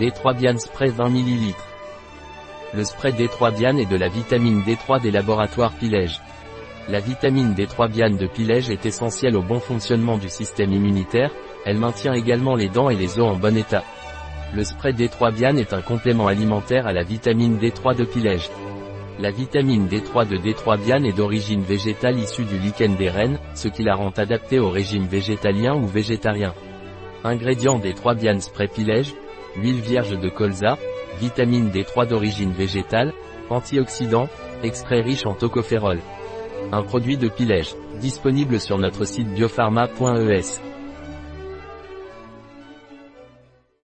D3 Bian Spray 20 ml. Le spray D3 Bian est de la vitamine D3 des laboratoires Pilège. La vitamine D3 Bian de Pilège est essentielle au bon fonctionnement du système immunitaire, elle maintient également les dents et les os en bon état. Le spray D3 Bian est un complément alimentaire à la vitamine D3 de Pilège. La vitamine D3 de D3 Bian est d'origine végétale issue du lichen des rennes, ce qui la rend adaptée au régime végétalien ou végétarien. Ingrédients D3 Bian Spray Pilège, huile vierge de colza, vitamine D3 d'origine végétale, antioxydants, extrait riche en tocophérol. Un produit de Pilège, disponible sur notre site biopharma.es.